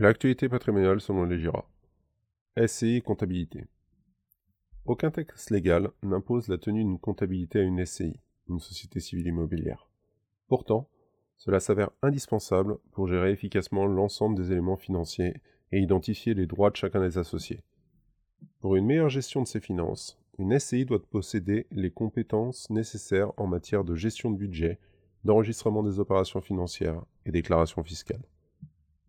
L'actualité patrimoniale selon les GIRA. SCI comptabilité. Aucun texte légal n'impose la tenue d'une comptabilité à une SCI, une société civile immobilière. Pourtant, cela s'avère indispensable pour gérer efficacement l'ensemble des éléments financiers et identifier les droits de chacun des associés. Pour une meilleure gestion de ses finances, une SCI doit posséder les compétences nécessaires en matière de gestion de budget, d'enregistrement des opérations financières et déclaration fiscale.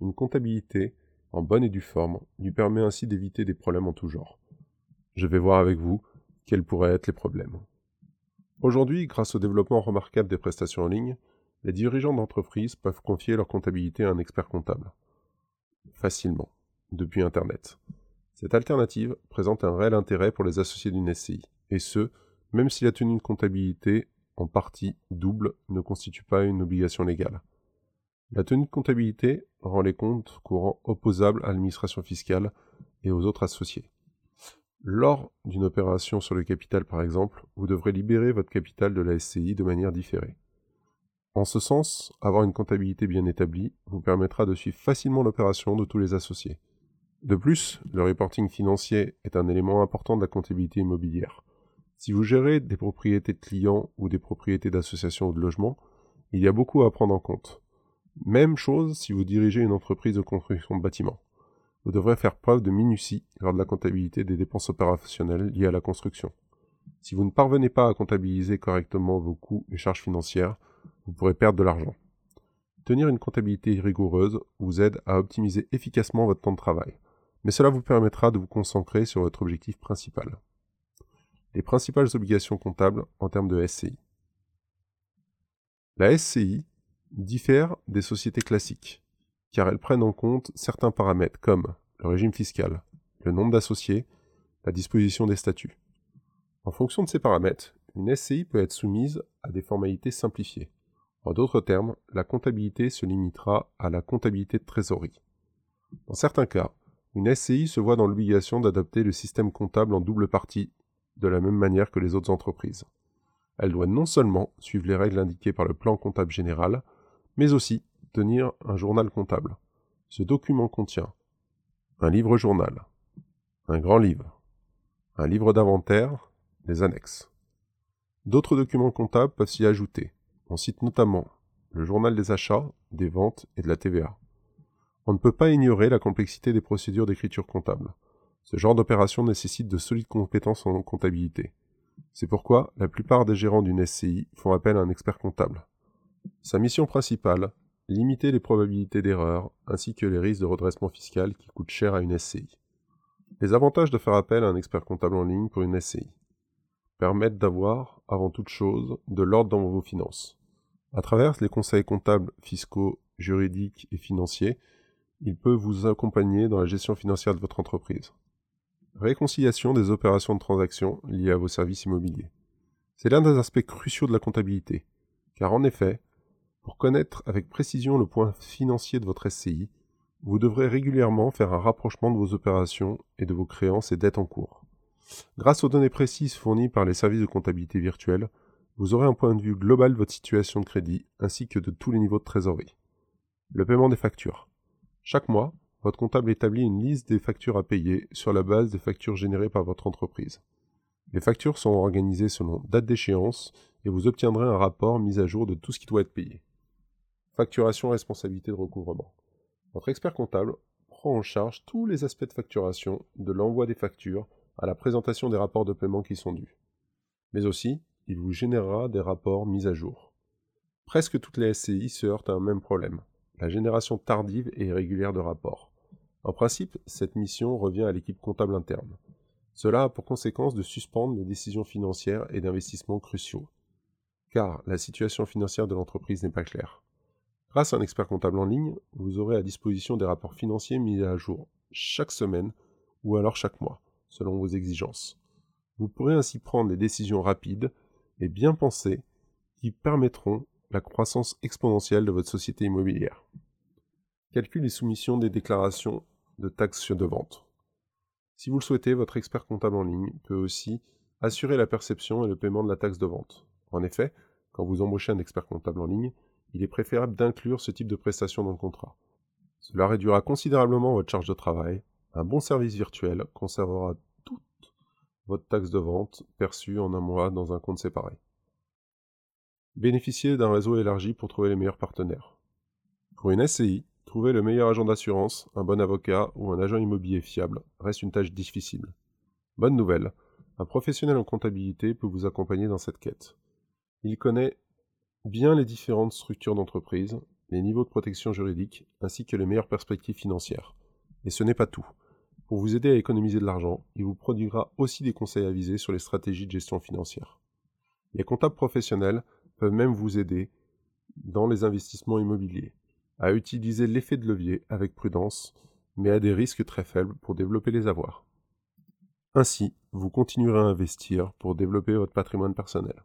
Une comptabilité, en bonne et due forme, lui permet ainsi d'éviter des problèmes en tout genre. Je vais voir avec vous quels pourraient être les problèmes. Aujourd'hui, grâce au développement remarquable des prestations en ligne, les dirigeants d'entreprise peuvent confier leur comptabilité à un expert comptable. Facilement, depuis Internet. Cette alternative présente un réel intérêt pour les associés d'une SCI, et ce, même si la tenue de comptabilité, en partie double, ne constitue pas une obligation légale. La tenue de comptabilité rend les comptes courants opposables à l'administration fiscale et aux autres associés. Lors d'une opération sur le capital par exemple, vous devrez libérer votre capital de la SCI de manière différée. En ce sens, avoir une comptabilité bien établie vous permettra de suivre facilement l'opération de tous les associés. De plus, le reporting financier est un élément important de la comptabilité immobilière. Si vous gérez des propriétés de clients ou des propriétés d'associations ou de logements, il y a beaucoup à prendre en compte. Même chose si vous dirigez une entreprise de construction de bâtiments. Vous devrez faire preuve de minutie lors de la comptabilité des dépenses opérationnelles liées à la construction. Si vous ne parvenez pas à comptabiliser correctement vos coûts et charges financières, vous pourrez perdre de l'argent. Tenir une comptabilité rigoureuse vous aide à optimiser efficacement votre temps de travail mais cela vous permettra de vous concentrer sur votre objectif principal. Les principales obligations comptables en termes de SCI. La SCI diffère des sociétés classiques, car elles prennent en compte certains paramètres comme le régime fiscal, le nombre d'associés, la disposition des statuts. En fonction de ces paramètres, une SCI peut être soumise à des formalités simplifiées. En d'autres termes, la comptabilité se limitera à la comptabilité de trésorerie. Dans certains cas, une SCI se voit dans l'obligation d'adopter le système comptable en double partie, de la même manière que les autres entreprises. Elle doit non seulement suivre les règles indiquées par le plan comptable général, mais aussi tenir un journal comptable. Ce document contient un livre journal, un grand livre, un livre d'inventaire, des annexes. D'autres documents comptables peuvent s'y ajouter. On cite notamment le journal des achats, des ventes et de la TVA. On ne peut pas ignorer la complexité des procédures d'écriture comptable. Ce genre d'opération nécessite de solides compétences en comptabilité. C'est pourquoi la plupart des gérants d'une SCI font appel à un expert comptable. Sa mission principale, limiter les probabilités d'erreur ainsi que les risques de redressement fiscal qui coûtent cher à une SCI. Les avantages de faire appel à un expert comptable en ligne pour une SCI permettent d'avoir, avant toute chose, de l'ordre dans vos finances. À travers les conseils comptables, fiscaux, juridiques et financiers, il peut vous accompagner dans la gestion financière de votre entreprise. Réconciliation des opérations de transaction liées à vos services immobiliers. C'est l'un des aspects cruciaux de la comptabilité, car en effet, pour connaître avec précision le point financier de votre SCI, vous devrez régulièrement faire un rapprochement de vos opérations et de vos créances et dettes en cours. Grâce aux données précises fournies par les services de comptabilité virtuelle, vous aurez un point de vue global de votre situation de crédit ainsi que de tous les niveaux de trésorerie. Le paiement des factures. Chaque mois, votre comptable établit une liste des factures à payer sur la base des factures générées par votre entreprise. Les factures sont organisées selon date d'échéance et vous obtiendrez un rapport mis à jour de tout ce qui doit être payé. Facturation responsabilité de recouvrement. Votre expert comptable prend en charge tous les aspects de facturation, de l'envoi des factures à la présentation des rapports de paiement qui sont dus. Mais aussi, il vous générera des rapports mis à jour. Presque toutes les SCI se heurtent à un même problème la génération tardive et irrégulière de rapports. En principe, cette mission revient à l'équipe comptable interne. Cela a pour conséquence de suspendre les décisions financières et d'investissement cruciaux, car la situation financière de l'entreprise n'est pas claire. Grâce à un expert comptable en ligne, vous aurez à disposition des rapports financiers mis à jour chaque semaine ou alors chaque mois, selon vos exigences. Vous pourrez ainsi prendre des décisions rapides et bien pensées qui permettront la croissance exponentielle de votre société immobilière. Calcul et soumission des déclarations de taxes de vente. Si vous le souhaitez, votre expert comptable en ligne peut aussi assurer la perception et le paiement de la taxe de vente. En effet, quand vous embauchez un expert comptable en ligne, il est préférable d'inclure ce type de prestation dans le contrat. Cela réduira considérablement votre charge de travail. Un bon service virtuel conservera toute votre taxe de vente perçue en un mois dans un compte séparé. Bénéficiez d'un réseau élargi pour trouver les meilleurs partenaires. Pour une SCI, trouver le meilleur agent d'assurance, un bon avocat ou un agent immobilier fiable reste une tâche difficile. Bonne nouvelle, un professionnel en comptabilité peut vous accompagner dans cette quête. Il connaît bien les différentes structures d'entreprise, les niveaux de protection juridique, ainsi que les meilleures perspectives financières. Et ce n'est pas tout. Pour vous aider à économiser de l'argent, il vous produira aussi des conseils avisés sur les stratégies de gestion financière. Les comptables professionnels peuvent même vous aider dans les investissements immobiliers, à utiliser l'effet de levier avec prudence, mais à des risques très faibles pour développer les avoirs. Ainsi, vous continuerez à investir pour développer votre patrimoine personnel.